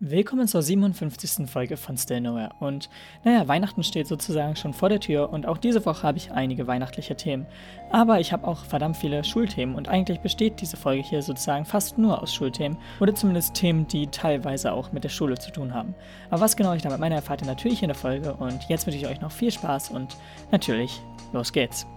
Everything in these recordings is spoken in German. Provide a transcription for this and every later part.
Willkommen zur 57. Folge von Still Nowhere. Und naja, Weihnachten steht sozusagen schon vor der Tür und auch diese Woche habe ich einige weihnachtliche Themen. Aber ich habe auch verdammt viele Schulthemen und eigentlich besteht diese Folge hier sozusagen fast nur aus Schulthemen oder zumindest Themen, die teilweise auch mit der Schule zu tun haben. Aber was genau ich damit meine, erfahrt ihr natürlich in der Folge und jetzt wünsche ich euch noch viel Spaß und natürlich, los geht's.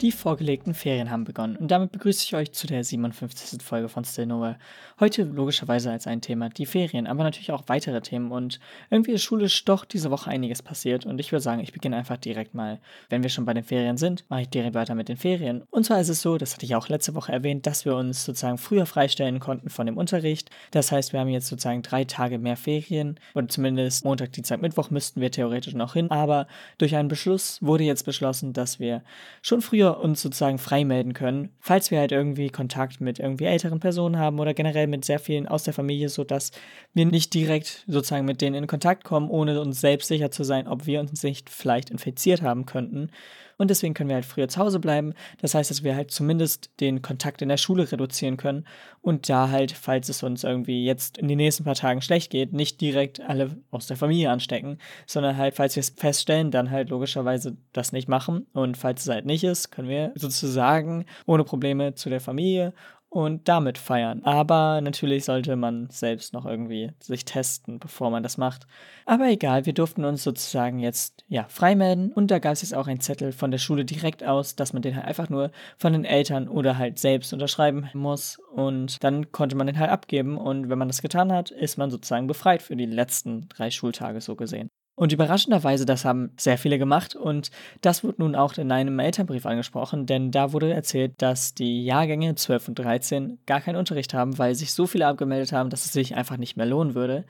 Die vorgelegten Ferien haben begonnen und damit begrüße ich euch zu der 57. Folge von Still Nowhere. Heute logischerweise als ein Thema die Ferien, aber natürlich auch weitere Themen und irgendwie ist schulisch doch diese Woche einiges passiert und ich würde sagen, ich beginne einfach direkt mal. Wenn wir schon bei den Ferien sind, mache ich direkt weiter mit den Ferien. Und zwar ist es so, das hatte ich auch letzte Woche erwähnt, dass wir uns sozusagen früher freistellen konnten von dem Unterricht. Das heißt, wir haben jetzt sozusagen drei Tage mehr Ferien oder zumindest Montag, Dienstag, Mittwoch müssten wir theoretisch noch hin, aber durch einen Beschluss wurde jetzt beschlossen, dass wir schon früher uns sozusagen freimelden können, falls wir halt irgendwie Kontakt mit irgendwie älteren Personen haben oder generell mit sehr vielen aus der Familie, sodass wir nicht direkt sozusagen mit denen in Kontakt kommen, ohne uns selbst sicher zu sein, ob wir uns nicht vielleicht infiziert haben könnten. Und deswegen können wir halt früher zu Hause bleiben. Das heißt, dass wir halt zumindest den Kontakt in der Schule reduzieren können und da halt, falls es uns irgendwie jetzt in den nächsten paar Tagen schlecht geht, nicht direkt alle aus der Familie anstecken, sondern halt, falls wir es feststellen, dann halt logischerweise das nicht machen. Und falls es halt nicht ist, können wir sozusagen ohne Probleme zu der Familie und damit feiern. Aber natürlich sollte man selbst noch irgendwie sich testen, bevor man das macht. Aber egal, wir durften uns sozusagen jetzt ja freimelden und da gab es jetzt auch einen Zettel von der Schule direkt aus, dass man den halt einfach nur von den Eltern oder halt selbst unterschreiben muss und dann konnte man den halt abgeben und wenn man das getan hat, ist man sozusagen befreit für die letzten drei Schultage so gesehen. Und überraschenderweise, das haben sehr viele gemacht und das wurde nun auch in einem Elternbrief angesprochen, denn da wurde erzählt, dass die Jahrgänge 12 und 13 gar keinen Unterricht haben, weil sich so viele abgemeldet haben, dass es sich einfach nicht mehr lohnen würde.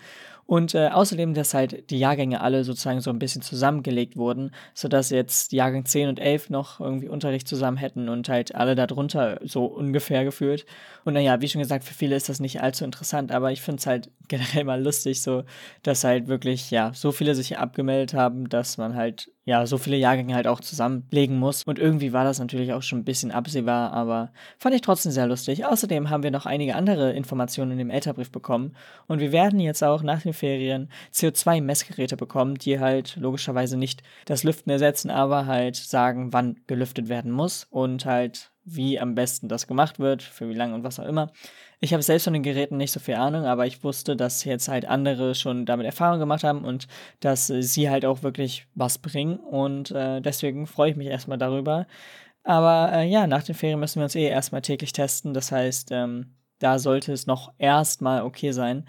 Und äh, außerdem, dass halt die Jahrgänge alle sozusagen so ein bisschen zusammengelegt wurden, sodass jetzt Jahrgang 10 und 11 noch irgendwie Unterricht zusammen hätten und halt alle darunter so ungefähr gefühlt. Und naja, wie schon gesagt, für viele ist das nicht allzu interessant, aber ich finde es halt generell mal lustig, so, dass halt wirklich, ja, so viele sich abgemeldet haben, dass man halt ja, so viele Jahrgänge halt auch zusammenlegen muss. Und irgendwie war das natürlich auch schon ein bisschen absehbar, aber fand ich trotzdem sehr lustig. Außerdem haben wir noch einige andere Informationen in dem Elterbrief bekommen. Und wir werden jetzt auch nach den Ferien CO2-Messgeräte bekommen, die halt logischerweise nicht das Lüften ersetzen, aber halt sagen, wann gelüftet werden muss und halt wie am besten das gemacht wird, für wie lange und was auch immer. Ich habe selbst von den Geräten nicht so viel Ahnung, aber ich wusste, dass jetzt halt andere schon damit Erfahrung gemacht haben und dass äh, sie halt auch wirklich was bringen. Und äh, deswegen freue ich mich erstmal darüber. Aber äh, ja, nach den Ferien müssen wir uns eh erstmal täglich testen. Das heißt, ähm, da sollte es noch erstmal okay sein.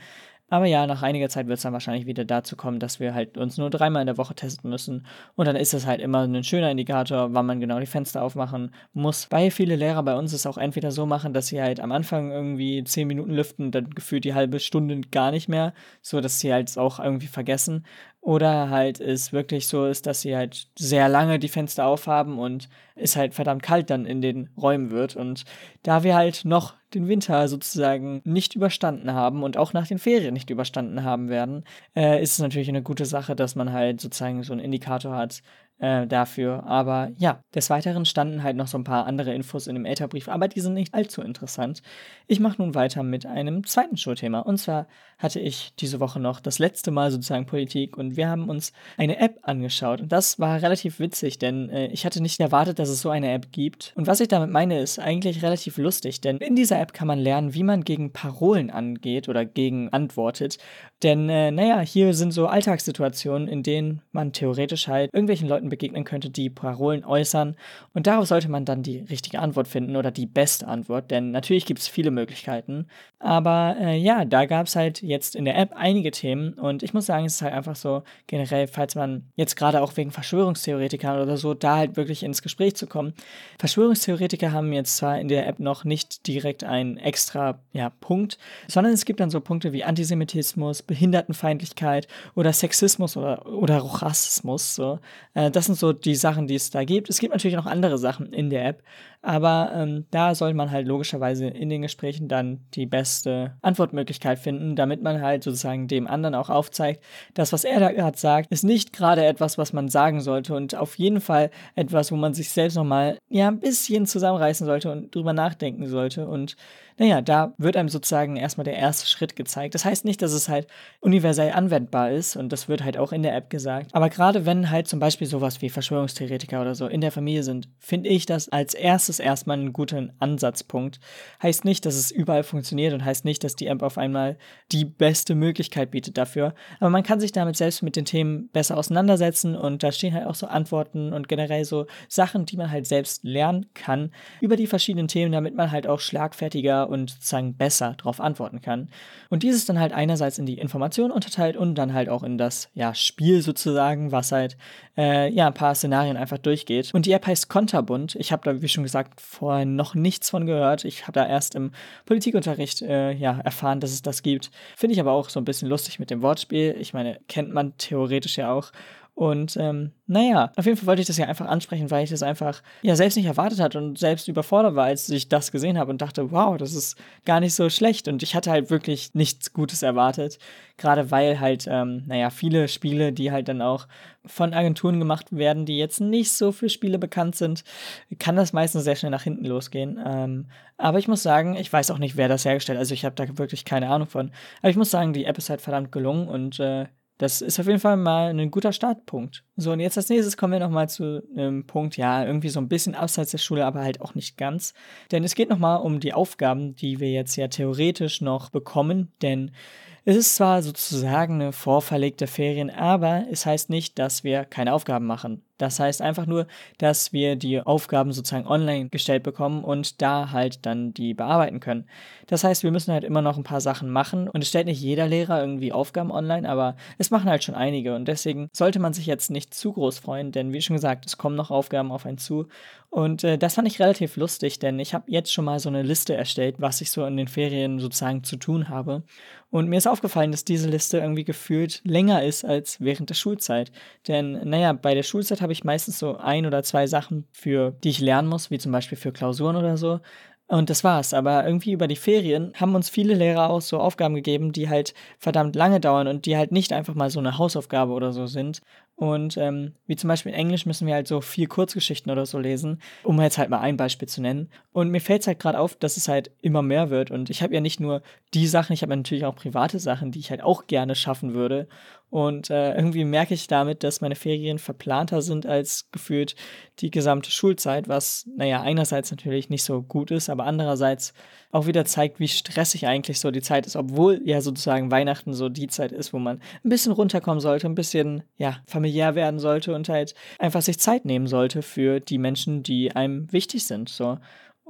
Aber ja, nach einiger Zeit wird es dann wahrscheinlich wieder dazu kommen, dass wir halt uns nur dreimal in der Woche testen müssen. Und dann ist es halt immer ein schöner Indikator, wann man genau die Fenster aufmachen muss. Weil viele Lehrer bei uns es auch entweder so machen, dass sie halt am Anfang irgendwie 10 Minuten lüften, dann gefühlt die halbe Stunde gar nicht mehr, so dass sie halt auch irgendwie vergessen. Oder halt es wirklich so ist, dass sie halt sehr lange die Fenster aufhaben und es halt verdammt kalt dann in den Räumen wird. Und da wir halt noch den Winter sozusagen nicht überstanden haben und auch nach den Ferien nicht überstanden haben werden, äh, ist es natürlich eine gute Sache, dass man halt sozusagen so einen Indikator hat, äh, dafür. Aber ja, des Weiteren standen halt noch so ein paar andere Infos in dem Elterbrief, aber die sind nicht allzu interessant. Ich mache nun weiter mit einem zweiten Schulthema. Und zwar hatte ich diese Woche noch das letzte Mal sozusagen Politik und wir haben uns eine App angeschaut. Und das war relativ witzig, denn äh, ich hatte nicht erwartet, dass es so eine App gibt. Und was ich damit meine, ist eigentlich relativ lustig, denn in dieser App kann man lernen, wie man gegen Parolen angeht oder gegen antwortet. Denn, äh, naja, hier sind so Alltagssituationen, in denen man theoretisch halt irgendwelchen Leuten begegnen könnte, die Parolen äußern. Und darauf sollte man dann die richtige Antwort finden oder die beste Antwort, denn natürlich gibt es viele Möglichkeiten. Aber äh, ja, da gab es halt jetzt in der App einige Themen und ich muss sagen, es ist halt einfach so generell, falls man jetzt gerade auch wegen Verschwörungstheoretikern oder so, da halt wirklich ins Gespräch zu kommen. Verschwörungstheoretiker haben jetzt zwar in der App noch nicht direkt einen extra ja, Punkt, sondern es gibt dann so Punkte wie Antisemitismus, Behindertenfeindlichkeit oder Sexismus oder, oder Rassismus. So. Äh, das sind so die Sachen, die es da gibt. Es gibt natürlich noch andere Sachen in der App, aber ähm, da soll man halt logischerweise in den Gesprächen dann die beste Antwortmöglichkeit finden, damit man halt sozusagen dem anderen auch aufzeigt, dass was er da gerade sagt, ist nicht gerade etwas, was man sagen sollte und auf jeden Fall etwas, wo man sich selbst nochmal ja ein bisschen zusammenreißen sollte und drüber nachdenken sollte und naja, da wird einem sozusagen erstmal der erste Schritt gezeigt. Das heißt nicht, dass es halt universell anwendbar ist und das wird halt auch in der App gesagt. Aber gerade wenn halt zum Beispiel sowas wie Verschwörungstheoretiker oder so in der Familie sind, finde ich das als erstes erstmal einen guten Ansatzpunkt. Heißt nicht, dass es überall funktioniert und heißt nicht, dass die App auf einmal die beste Möglichkeit bietet dafür. Aber man kann sich damit selbst mit den Themen besser auseinandersetzen und da stehen halt auch so Antworten und generell so Sachen, die man halt selbst lernen kann über die verschiedenen Themen, damit man halt auch schlagfertiger und sozusagen besser darauf antworten kann. Und dieses dann halt einerseits in die Information unterteilt und dann halt auch in das ja, Spiel sozusagen, was halt äh, ja ein paar Szenarien einfach durchgeht. Und die App heißt Konterbund. Ich habe da, wie schon gesagt, vorher noch nichts von gehört. Ich habe da erst im Politikunterricht äh, ja, erfahren, dass es das gibt. Finde ich aber auch so ein bisschen lustig mit dem Wortspiel. Ich meine, kennt man theoretisch ja auch. Und ähm, naja, auf jeden Fall wollte ich das ja einfach ansprechen, weil ich das einfach ja selbst nicht erwartet hatte und selbst überfordert war, als ich das gesehen habe und dachte, wow, das ist gar nicht so schlecht. Und ich hatte halt wirklich nichts Gutes erwartet. Gerade weil halt, ähm, naja, viele Spiele, die halt dann auch von Agenturen gemacht werden, die jetzt nicht so für Spiele bekannt sind, kann das meistens sehr schnell nach hinten losgehen. Ähm, aber ich muss sagen, ich weiß auch nicht, wer das hergestellt hat. Also ich habe da wirklich keine Ahnung von. Aber ich muss sagen, die App ist halt verdammt gelungen und äh, das ist auf jeden Fall mal ein guter Startpunkt. So, und jetzt als nächstes kommen wir nochmal zu einem Punkt, ja, irgendwie so ein bisschen abseits der Schule, aber halt auch nicht ganz. Denn es geht nochmal um die Aufgaben, die wir jetzt ja theoretisch noch bekommen, denn es ist zwar sozusagen eine vorverlegte Ferien, aber es heißt nicht, dass wir keine Aufgaben machen. Das heißt einfach nur, dass wir die Aufgaben sozusagen online gestellt bekommen und da halt dann die bearbeiten können. Das heißt, wir müssen halt immer noch ein paar Sachen machen und es stellt nicht jeder Lehrer irgendwie Aufgaben online, aber es machen halt schon einige und deswegen sollte man sich jetzt nicht zu groß freuen, denn wie schon gesagt, es kommen noch Aufgaben auf einen zu. Und äh, das fand ich relativ lustig, denn ich habe jetzt schon mal so eine Liste erstellt, was ich so in den Ferien sozusagen zu tun habe. Und mir ist aufgefallen, dass diese Liste irgendwie gefühlt länger ist als während der Schulzeit, denn naja, bei der Schulzeit habe habe ich meistens so ein oder zwei Sachen, für die ich lernen muss, wie zum Beispiel für Klausuren oder so. Und das war's. Aber irgendwie über die Ferien haben uns viele Lehrer auch so Aufgaben gegeben, die halt verdammt lange dauern und die halt nicht einfach mal so eine Hausaufgabe oder so sind. Und ähm, wie zum Beispiel in Englisch müssen wir halt so vier Kurzgeschichten oder so lesen, um jetzt halt mal ein Beispiel zu nennen. Und mir fällt es halt gerade auf, dass es halt immer mehr wird. Und ich habe ja nicht nur die Sachen, ich habe natürlich auch private Sachen, die ich halt auch gerne schaffen würde. Und äh, irgendwie merke ich damit, dass meine Ferien verplanter sind als gefühlt die gesamte Schulzeit, was, naja, einerseits natürlich nicht so gut ist, aber andererseits auch wieder zeigt, wie stressig eigentlich so die Zeit ist, obwohl ja sozusagen Weihnachten so die Zeit ist, wo man ein bisschen runterkommen sollte, ein bisschen, ja, familiär werden sollte und halt einfach sich Zeit nehmen sollte für die Menschen, die einem wichtig sind, so.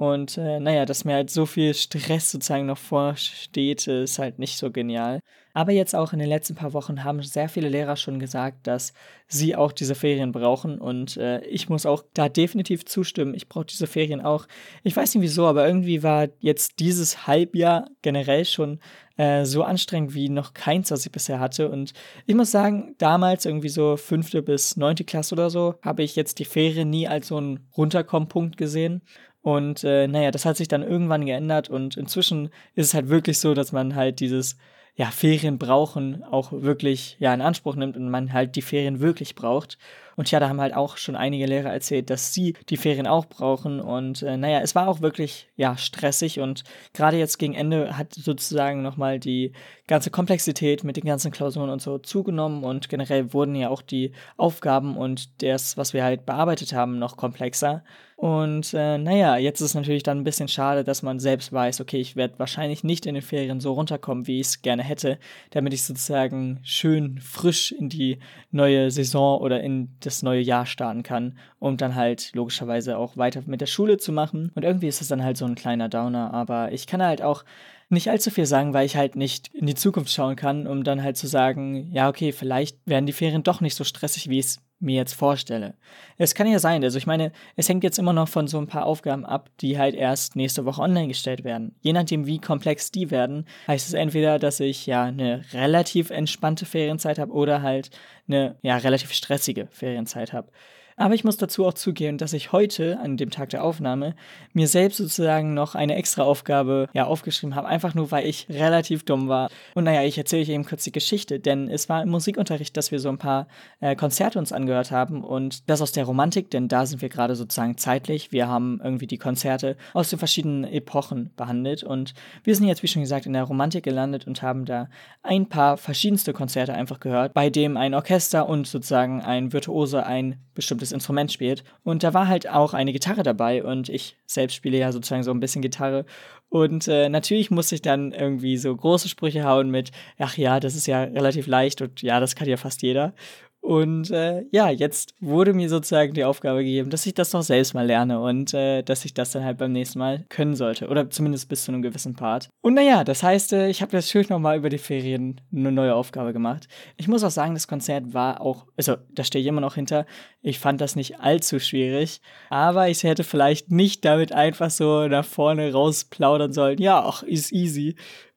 Und äh, naja, dass mir halt so viel Stress sozusagen noch vorsteht, ist halt nicht so genial. Aber jetzt auch in den letzten paar Wochen haben sehr viele Lehrer schon gesagt, dass sie auch diese Ferien brauchen. Und äh, ich muss auch da definitiv zustimmen. Ich brauche diese Ferien auch. Ich weiß nicht wieso, aber irgendwie war jetzt dieses Halbjahr generell schon äh, so anstrengend wie noch keins, was ich bisher hatte. Und ich muss sagen, damals irgendwie so fünfte bis neunte Klasse oder so, habe ich jetzt die Ferien nie als so einen Runterkommenpunkt gesehen. Und äh, naja, das hat sich dann irgendwann geändert und inzwischen ist es halt wirklich so, dass man halt dieses ja, Ferien brauchen auch wirklich ja, in Anspruch nimmt und man halt die Ferien wirklich braucht. Und ja, da haben halt auch schon einige Lehrer erzählt, dass sie die Ferien auch brauchen. Und äh, naja, es war auch wirklich ja stressig und gerade jetzt gegen Ende hat sozusagen nochmal die ganze Komplexität mit den ganzen Klausuren und so zugenommen und generell wurden ja auch die Aufgaben und das, was wir halt bearbeitet haben, noch komplexer. Und äh, naja, jetzt ist es natürlich dann ein bisschen schade, dass man selbst weiß, okay, ich werde wahrscheinlich nicht in den Ferien so runterkommen, wie ich es gerne hätte, damit ich sozusagen schön frisch in die neue Saison oder in das neue Jahr starten kann, um dann halt logischerweise auch weiter mit der Schule zu machen. Und irgendwie ist es dann halt so ein kleiner Downer, aber ich kann halt auch nicht allzu viel sagen, weil ich halt nicht in die Zukunft schauen kann, um dann halt zu sagen, ja, okay, vielleicht werden die Ferien doch nicht so stressig, wie es mir jetzt vorstelle. Es kann ja sein, also ich meine, es hängt jetzt immer noch von so ein paar Aufgaben ab, die halt erst nächste Woche online gestellt werden. Je nachdem, wie komplex die werden, heißt es entweder, dass ich ja eine relativ entspannte Ferienzeit habe oder halt eine ja relativ stressige Ferienzeit habe. Aber ich muss dazu auch zugeben, dass ich heute, an dem Tag der Aufnahme, mir selbst sozusagen noch eine extra Aufgabe ja, aufgeschrieben habe, einfach nur, weil ich relativ dumm war. Und naja, ich erzähle euch eben kurz die Geschichte, denn es war im Musikunterricht, dass wir so ein paar äh, Konzerte uns angehört haben und das aus der Romantik, denn da sind wir gerade sozusagen zeitlich. Wir haben irgendwie die Konzerte aus den verschiedenen Epochen behandelt und wir sind jetzt, wie schon gesagt, in der Romantik gelandet und haben da ein paar verschiedenste Konzerte einfach gehört, bei dem ein Orchester und sozusagen ein Virtuose ein bestimmtes Instrument spielt. Und da war halt auch eine Gitarre dabei und ich selbst spiele ja sozusagen so ein bisschen Gitarre. Und äh, natürlich musste ich dann irgendwie so große Sprüche hauen mit, ach ja, das ist ja relativ leicht und ja, das kann ja fast jeder. Und äh, ja, jetzt wurde mir sozusagen die Aufgabe gegeben, dass ich das doch selbst mal lerne und äh, dass ich das dann halt beim nächsten Mal können sollte. Oder zumindest bis zu einem gewissen Part. Und naja, das heißt, äh, ich habe das schön nochmal über die Ferien eine neue Aufgabe gemacht. Ich muss auch sagen, das Konzert war auch, also da stehe ich immer noch hinter. Ich fand das nicht allzu schwierig, aber ich hätte vielleicht nicht damit einfach so nach vorne rausplaudern sollen. Ja, ach, ist easy.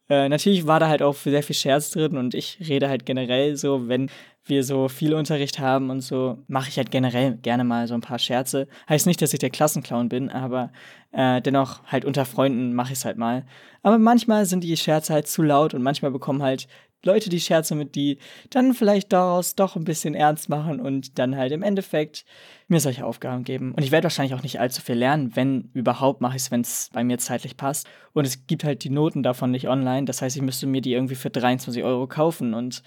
Äh, natürlich war da halt auch sehr viel Scherz drin und ich rede halt generell so, wenn wir so viel Unterricht haben und so, mache ich halt generell gerne mal so ein paar Scherze. Heißt nicht, dass ich der Klassenclown bin, aber äh, dennoch halt unter Freunden mache ich es halt mal. Aber manchmal sind die Scherze halt zu laut und manchmal bekommen halt Leute die Scherze mit, die dann vielleicht daraus doch ein bisschen ernst machen und dann halt im Endeffekt mir solche Aufgaben geben. Und ich werde wahrscheinlich auch nicht allzu viel lernen, wenn überhaupt mache ich es, wenn es bei mir zeitlich passt. Und es gibt halt die Noten davon nicht online. Das heißt, ich müsste mir die irgendwie für 23 Euro kaufen und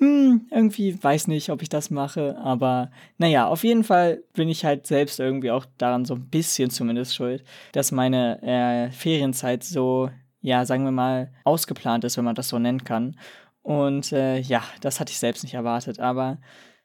hm, irgendwie weiß nicht, ob ich das mache, aber naja, auf jeden Fall bin ich halt selbst irgendwie auch daran so ein bisschen zumindest schuld, dass meine äh, Ferienzeit so, ja, sagen wir mal, ausgeplant ist, wenn man das so nennen kann. Und äh, ja, das hatte ich selbst nicht erwartet, aber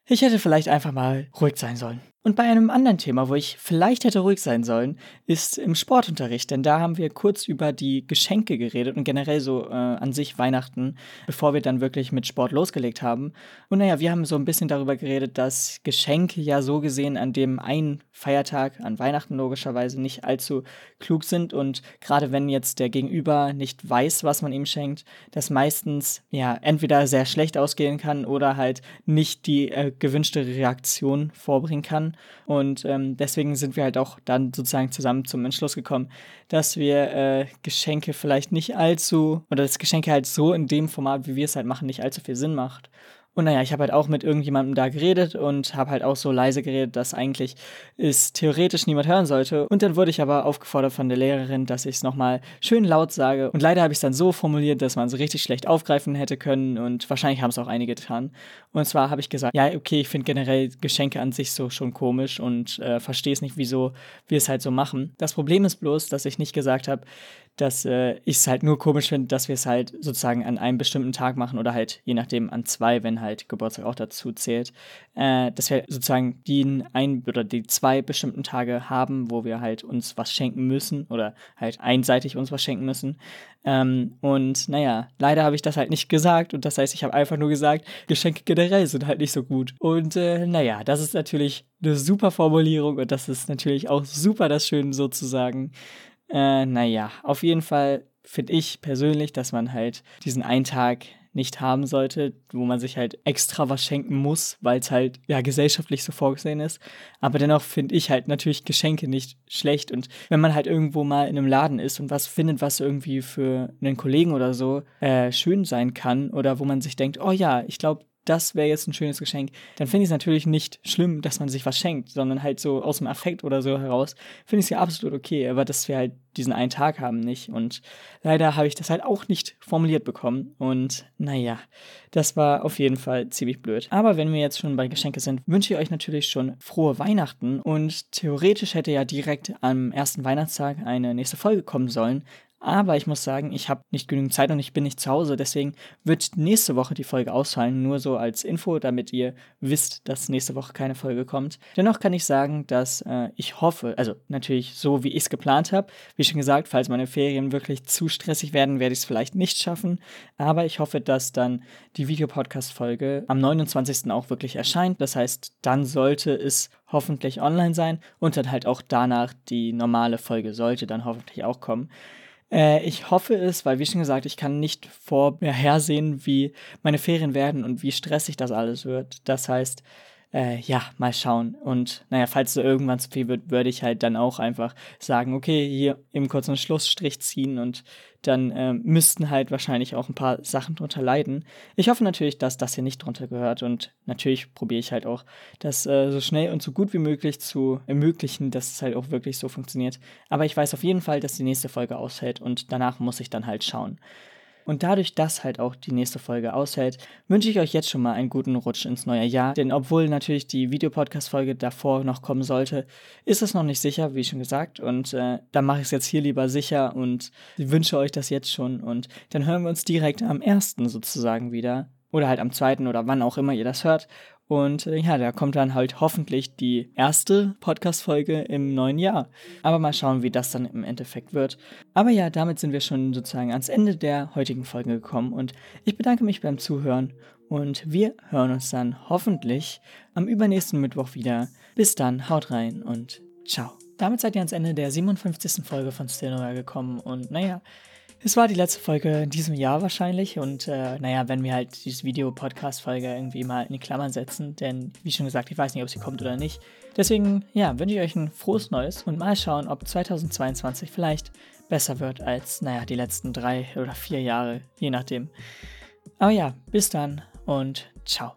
ich hätte vielleicht einfach mal ruhig sein sollen. Und bei einem anderen Thema, wo ich vielleicht hätte ruhig sein sollen, ist im Sportunterricht. Denn da haben wir kurz über die Geschenke geredet und generell so äh, an sich Weihnachten, bevor wir dann wirklich mit Sport losgelegt haben. Und naja, wir haben so ein bisschen darüber geredet, dass Geschenke ja so gesehen an dem einen Feiertag, an Weihnachten logischerweise, nicht allzu klug sind. Und gerade wenn jetzt der Gegenüber nicht weiß, was man ihm schenkt, das meistens ja entweder sehr schlecht ausgehen kann oder halt nicht die äh, gewünschte Reaktion vorbringen kann. Und ähm, deswegen sind wir halt auch dann sozusagen zusammen zum Entschluss gekommen, dass wir äh, Geschenke vielleicht nicht allzu, oder das Geschenke halt so in dem Format, wie wir es halt machen, nicht allzu viel Sinn macht. Und naja, ich habe halt auch mit irgendjemandem da geredet und habe halt auch so leise geredet, dass eigentlich es theoretisch niemand hören sollte. Und dann wurde ich aber aufgefordert von der Lehrerin, dass ich es nochmal schön laut sage. Und leider habe ich es dann so formuliert, dass man es richtig schlecht aufgreifen hätte können und wahrscheinlich haben es auch einige getan. Und zwar habe ich gesagt, ja, okay, ich finde generell Geschenke an sich so schon komisch und äh, verstehe es nicht, wieso wir es halt so machen. Das Problem ist bloß, dass ich nicht gesagt habe, dass äh, ich es halt nur komisch finde, dass wir es halt sozusagen an einem bestimmten Tag machen oder halt je nachdem an zwei, wenn halt Geburtstag auch dazu zählt, äh, dass wir sozusagen die ein oder die zwei bestimmten Tage haben, wo wir halt uns was schenken müssen oder halt einseitig uns was schenken müssen. Ähm, und naja, leider habe ich das halt nicht gesagt und das heißt, ich habe einfach nur gesagt, Geschenke generell sind halt nicht so gut. Und äh, naja, das ist natürlich eine super Formulierung und das ist natürlich auch super das Schöne sozusagen. Äh, naja, auf jeden Fall finde ich persönlich, dass man halt diesen einen Tag nicht haben sollte, wo man sich halt extra was schenken muss, weil es halt ja gesellschaftlich so vorgesehen ist. Aber dennoch finde ich halt natürlich Geschenke nicht schlecht. Und wenn man halt irgendwo mal in einem Laden ist und was findet, was irgendwie für einen Kollegen oder so äh, schön sein kann, oder wo man sich denkt, oh ja, ich glaube, das wäre jetzt ein schönes Geschenk, dann finde ich es natürlich nicht schlimm, dass man sich was schenkt, sondern halt so aus dem Affekt oder so heraus, finde ich es ja absolut okay, aber dass wir halt diesen einen Tag haben nicht. Und leider habe ich das halt auch nicht formuliert bekommen. Und naja, das war auf jeden Fall ziemlich blöd. Aber wenn wir jetzt schon bei Geschenke sind, wünsche ich euch natürlich schon frohe Weihnachten. Und theoretisch hätte ja direkt am ersten Weihnachtstag eine nächste Folge kommen sollen, aber ich muss sagen, ich habe nicht genügend Zeit und ich bin nicht zu Hause. Deswegen wird nächste Woche die Folge ausfallen. Nur so als Info, damit ihr wisst, dass nächste Woche keine Folge kommt. Dennoch kann ich sagen, dass äh, ich hoffe, also natürlich so, wie ich es geplant habe. Wie schon gesagt, falls meine Ferien wirklich zu stressig werden, werde ich es vielleicht nicht schaffen. Aber ich hoffe, dass dann die Videopodcast-Folge am 29. auch wirklich erscheint. Das heißt, dann sollte es hoffentlich online sein und dann halt auch danach die normale Folge sollte dann hoffentlich auch kommen. Äh, ich hoffe es, weil wie schon gesagt, ich kann nicht vorhersehen, wie meine Ferien werden und wie stressig das alles wird. Das heißt, äh, ja, mal schauen. Und naja, falls es irgendwann zu viel wird, würde ich halt dann auch einfach sagen, okay, hier im kurzen Schlussstrich ziehen und dann äh, müssten halt wahrscheinlich auch ein paar Sachen drunter leiden. Ich hoffe natürlich, dass das hier nicht drunter gehört und natürlich probiere ich halt auch, das äh, so schnell und so gut wie möglich zu ermöglichen, dass es halt auch wirklich so funktioniert. Aber ich weiß auf jeden Fall, dass die nächste Folge aushält und danach muss ich dann halt schauen. Und dadurch, dass halt auch die nächste Folge aushält, wünsche ich euch jetzt schon mal einen guten Rutsch ins neue Jahr. Denn obwohl natürlich die Videopodcast-Folge davor noch kommen sollte, ist es noch nicht sicher, wie schon gesagt. Und äh, da mache ich es jetzt hier lieber sicher und wünsche euch das jetzt schon. Und dann hören wir uns direkt am ersten sozusagen wieder. Oder halt am zweiten oder wann auch immer ihr das hört. Und äh, ja, da kommt dann halt hoffentlich die erste Podcast-Folge im neuen Jahr. Aber mal schauen, wie das dann im Endeffekt wird. Aber ja, damit sind wir schon sozusagen ans Ende der heutigen Folge gekommen. Und ich bedanke mich beim Zuhören. Und wir hören uns dann hoffentlich am übernächsten Mittwoch wieder. Bis dann, haut rein und ciao. Damit seid ihr ans Ende der 57. Folge von Stillnowhere gekommen. Und naja, es war die letzte Folge in diesem Jahr wahrscheinlich und äh, naja, wenn wir halt diese Video-Podcast-Folge irgendwie mal in die Klammern setzen, denn wie schon gesagt, ich weiß nicht, ob sie kommt oder nicht. Deswegen, ja, wünsche ich euch ein frohes Neues und mal schauen, ob 2022 vielleicht besser wird als, naja, die letzten drei oder vier Jahre, je nachdem. Aber ja, bis dann und ciao.